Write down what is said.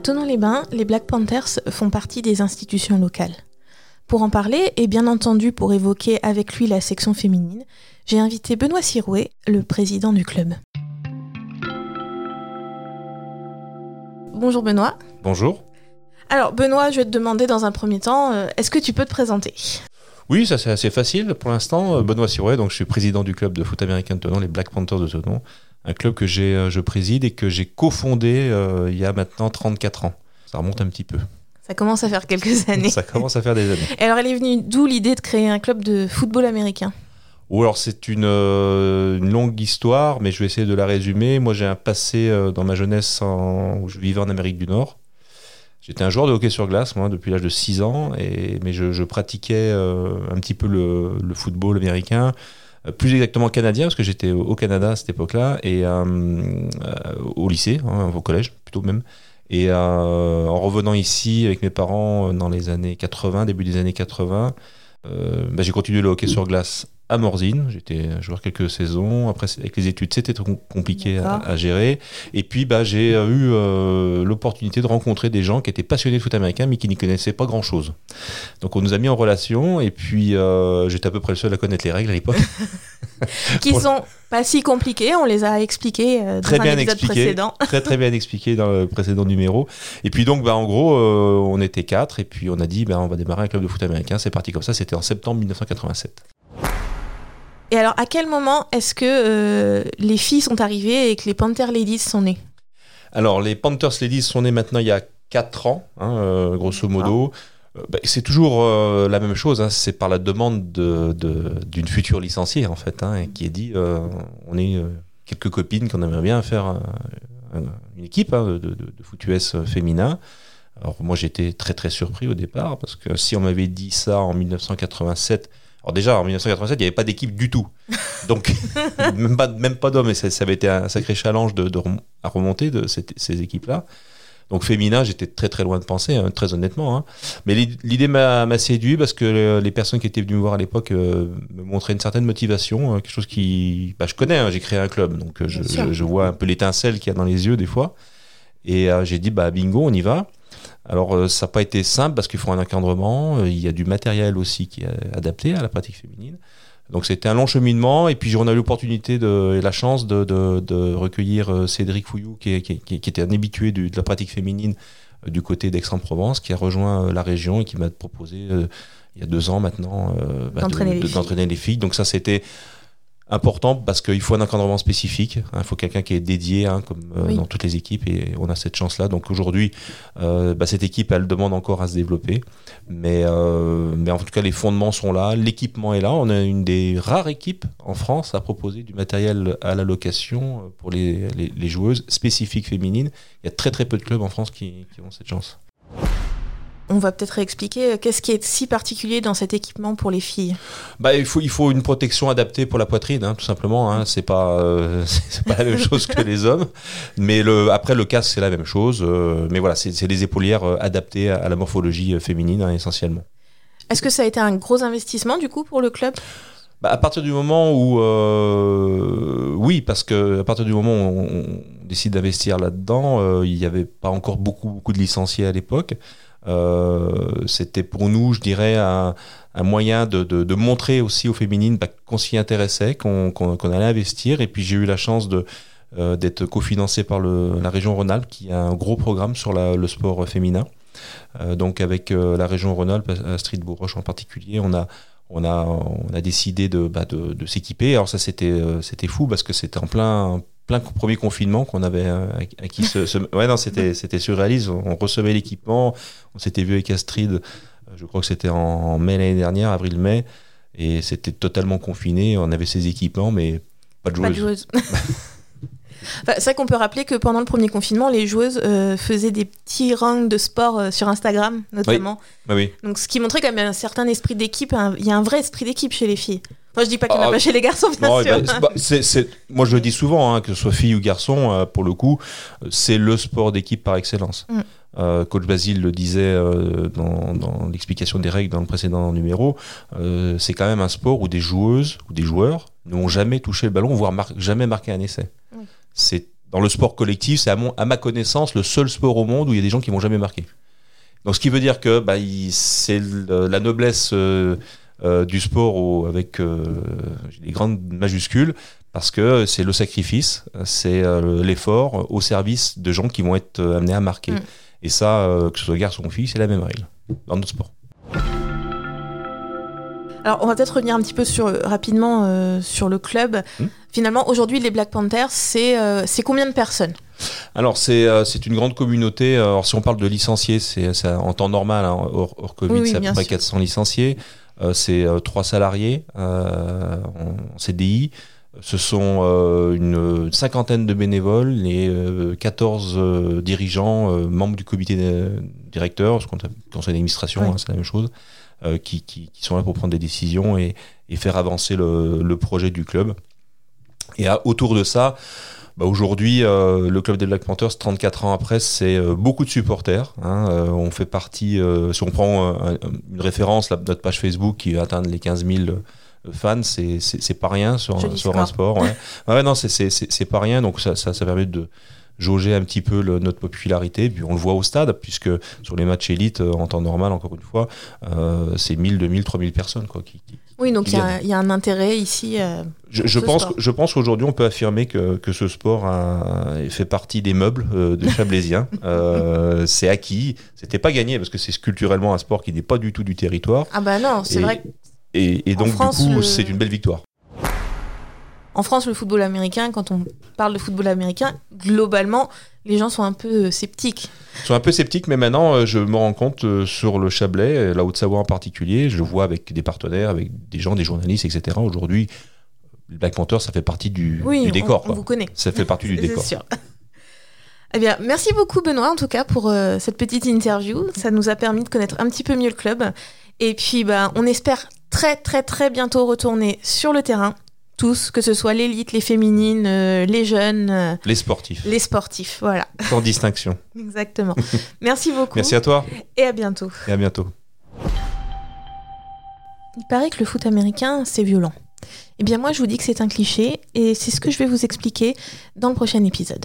À Tonon-les-Bains, les Black Panthers font partie des institutions locales. Pour en parler, et bien entendu pour évoquer avec lui la section féminine, j'ai invité Benoît Sirouet, le président du club. Bonjour Benoît. Bonjour. Alors Benoît, je vais te demander dans un premier temps, euh, est-ce que tu peux te présenter? Oui, ça c'est assez facile pour l'instant. Euh, Benoît Sirouet, donc je suis président du club de foot américain de Tonon, les Black Panthers de Tonon, un club que j'ai, euh, je préside et que j'ai cofondé euh, il y a maintenant 34 ans. Ça remonte un petit peu. Ça commence à faire quelques années. Ça commence à faire des années. Et alors elle est venue d'où l'idée de créer un club de football américain? Ou alors c'est une, euh, une longue histoire, mais je vais essayer de la résumer. Moi j'ai un passé euh, dans ma jeunesse en- où je vivais en Amérique du Nord. J'étais un joueur de hockey sur glace, moi, depuis l'âge de 6 ans, et, mais je, je pratiquais euh, un petit peu le, le football américain, plus exactement canadien, parce que j'étais au Canada à cette époque-là, et euh, euh, au lycée, hein, au collège plutôt même. Et euh, en revenant ici avec mes parents euh, dans les années 80, début des années 80, euh, bah, j'ai continué le hockey sur glace à Morzine. J'étais joueur quelques saisons. Après, avec les études, c'était trop compliqué à, gérer. Et puis, bah, j'ai euh, eu euh, l'opportunité de rencontrer des gens qui étaient passionnés de foot américain, mais qui n'y connaissaient pas grand-chose. Donc, on nous a mis en relation. Et puis, euh, j'étais à peu près le seul à connaître les règles à l'époque. Qui sont pas si compliquées, on les a expliquées euh, dans Très un bien épisode expliqué. précédent. très très bien expliqué dans le précédent numéro. Et puis donc, bah, en gros, on était quatre et puis on a dit, bah, on va démarrer un club de foot américain. C'est parti comme ça. C'était en septembre 1987. Et alors à quel moment est-ce que euh, les filles sont arrivées et que les Panther Ladies sont nées? Alors, les Panthers Ladies sont nés maintenant il y a 4 ans, hein, euh, grosso modo. Euh, bah, c'est toujours euh, la même chose, hein, c'est par la demande de- de- d'une future licenciée, en fait, hein, qui est dit euh, on est euh, quelques copines qu'on aimerait bien faire un- une équipe hein, de, de, de foot US féminin. Alors, moi, j'étais très très surpris au départ, parce que si on m'avait dit ça en 1987, alors déjà, en 1987, il n'y avait pas d'équipe du tout. Donc, même pas, même pas d'hommes. Et ça, ça avait été un sacré challenge de, de rem- à remonter de cette- ces équipes-là. Donc, féminin, j'étais très très loin de penser, hein, très honnêtement. hein. Mais l'i- l'idée m'a m'a séduit parce que le- les personnes qui étaient venues me voir à l'époque euh, me montraient une certaine motivation, hein, quelque chose qui. Bah, je connais, hein, j'ai créé un club, donc euh, je- je vois un peu l'étincelle qu'il y a dans les yeux des fois. Et euh, j'ai dit, bah bingo, on y va. Alors, euh, ça n'a pas été simple parce qu'il faut un encadrement. euh, Il y a du matériel aussi qui est adapté à la pratique féminine. Donc, c'était un long cheminement. Et puis, on a eu l'opportunité et la chance de, de- de recueillir euh, Cédric Fouillou, qui, est- qui, qui était un habitué de la pratique féminine du côté d'Aix-en-Provence, qui a rejoint la région et qui m'a proposé, euh, il y a deux ans maintenant, euh, bah, de- D'entraîner les les filles. Donc, ça, c'était important parce qu'il faut un encadrement spécifique. hein. Il faut quelqu'un qui est dédié, hein, comme euh, Oui. dans toutes les équipes, et on a cette chance-là. Donc aujourd'hui, euh, bah, cette équipe, elle demande encore à se développer, mais, euh, mais en tout cas, les fondements sont là, l'équipement est là. On a une des rares équipes en France à proposer du matériel à la location euh, pour les, les, les joueuses spécifiques féminines. Il y a très très peu de clubs en France qui, qui ont cette chance. On va peut-être réexpliquer euh, qu'est-ce qui est si particulier dans cet équipement pour les filles? Bah, il, faut, il faut une protection adaptée pour la poitrine, hein, tout simplement. Hein. C'est pas, euh, c'est pas la même chose que les hommes. Mais le, après, le casque, c'est la même chose. euh, mais voilà, c'est c'est des épaulières adaptées à, la morphologie féminine, hein, essentiellement. Est-ce que ça a été un gros investissement du coup pour le club? Bah, à partir du moment où. euh, oui, parce que à partir du moment où on, on décide d'investir là-dedans, euh, il n'y avait pas encore beaucoup, beaucoup de licenciés à l'époque. Euh, C'était pour nous, je dirais, un, moyen de, montrer aussi aux féminines bah, qu'on s'y intéressait, qu'on allait investir. Et puis j'ai eu la chance euh, d'être cofinancé par la région Rhône-Alpes qui a un gros programme sur le sport féminin. Euh, donc avec la région Rhône-Alpes, Astrid Bourroche en particulier, on a on a, on a décidé de, bah, de, de s'équiper. Alors ça, c'était euh, c'était fou parce que c'était en plein, plein premier confinement qu'on avait euh, acquis ce, ce- Ouais, non, c'était c'était surréaliste. On recevait l'équipement. On s'était vu avec Astrid, euh, je crois que c'était en mai l'année dernière, avril-mai. Et c'était totalement confiné. On avait ces équipements, mais pas de Pas de joueuses. Enfin, c'est vrai qu'on peut rappeler que pendant le premier confinement, les joueuses euh, faisaient des petits rangs de sport euh, sur Instagram, notamment. Ah oui. Donc, ce qui montrait quand même un certain esprit d'équipe. un- Il y a un vrai esprit d'équipe chez les filles. Enfin, je dis pas qu'il n'y en a Ah, pas chez les garçons, bien Non, sûr. c'est- bah, moi, je le dis souvent, hein, que ce soit fille ou garçon, euh, pour le coup, c'est le sport d'équipe par excellence. Mm. Euh, Coach Basile le disait euh, dans, dans l'explication des règles dans le précédent numéro, euh, c'est quand même un sport où des joueuses ou des joueurs n'ont jamais touché le ballon, voire mar- jamais marqué un essai. C'est dans le sport collectif, c'est à, mon- à ma connaissance le seul sport au monde où il y a des gens qui vont jamais marquer. Donc ce qui veut dire que bah, il- c'est le- la noblesse euh, euh, du sport au- avec euh, les grandes majuscules parce que c'est le sacrifice, c'est euh, l'effort au service de gens qui vont être amenés à marquer. Mm. Et ça, que ce soit garçon ou fille, c'est la même règle dans notre sport. Alors, on va peut-être revenir un petit peu sur, rapidement euh, sur le club. Hmm. Finalement, aujourd'hui, les Black Panthers, c'est euh, combien de personnes? Alors c'est euh, c'est une grande communauté. Alors si on parle de licenciés, c'est en temps normal, hein, hors, hors Covid, Oui, oui, c'est à peu près sûr. 400 licenciés. Euh, c'est euh, trois salariés euh, en CDI. Ce sont euh, une cinquantaine de bénévoles et euh, 14 euh, dirigeants, euh, membres du comité directeur, ce qu'on appelle conseil d'administration, hein, c'est la même chose, euh, qui, qui- qui sont là pour prendre des décisions et, et faire avancer le, le projet du club. Et à- autour de ça, bah, aujourd'hui, euh, le club des Black Panthers, 34 ans après, c'est euh, beaucoup de supporters. hein. Euh, on fait partie, si on prend un- une référence, notre page Facebook qui va atteindre les 15 000 fans, c'est pas rien sur, un sport. Ouais, ouais non, c'est- pas rien. Donc ça, ça, ça permet de jauger un petit peu le- notre popularité. Puis on le voit au stade, puisque sur les matchs élites, en temps normal, encore une fois, euh, c'est 1000, 2000, 3000 personnes quoi, qui, qui- Oui, donc il y, a- y un intérêt ici. euh, je, pense, je pense qu'aujourd'hui, on peut affirmer que, que ce sport a- fait partie des meubles euh, de Chablaisien. Euh, c'est acquis. C'était pas gagné parce que c'est culturellement un sport qui n'est pas du tout du territoire. Ah bah non, c'est Et- vrai Et, et En donc, France, du coup, le- c'est une belle victoire. qu'en France, le football américain, quand on parle de football américain, globalement, les gens sont un peu euh, sceptiques. Je suis un peu sceptique, mais maintenant, euh, je me rends compte euh, sur le Chablais, la Haute-Savoie en particulier, je le vois avec des partenaires, avec des gens, des journalistes, etc. Aujourd'hui, Black Panther, ça fait partie du, Oui, du on- décor. on, quoi. vous connaît. Ça fait partie du décor. sûr. Eh bien, merci beaucoup Benoît en tout cas pour euh, cette petite interview. Ça nous a permis de connaître un petit peu mieux le club. Et puis, bah, on espère très très très bientôt retourner sur le terrain, tous, que ce soit l'élite, les féminines, euh, les jeunes, euh, Les sportifs, les sportifs. Voilà, sans distinction. exactement. merci beaucoup Merci à toi et à bientôt. et à bientôt. Il paraît que le foot américain, c'est violent. Eh bien, moi, je vous dis que c'est un cliché et c'est ce que je vais vous expliquer dans le prochain épisode.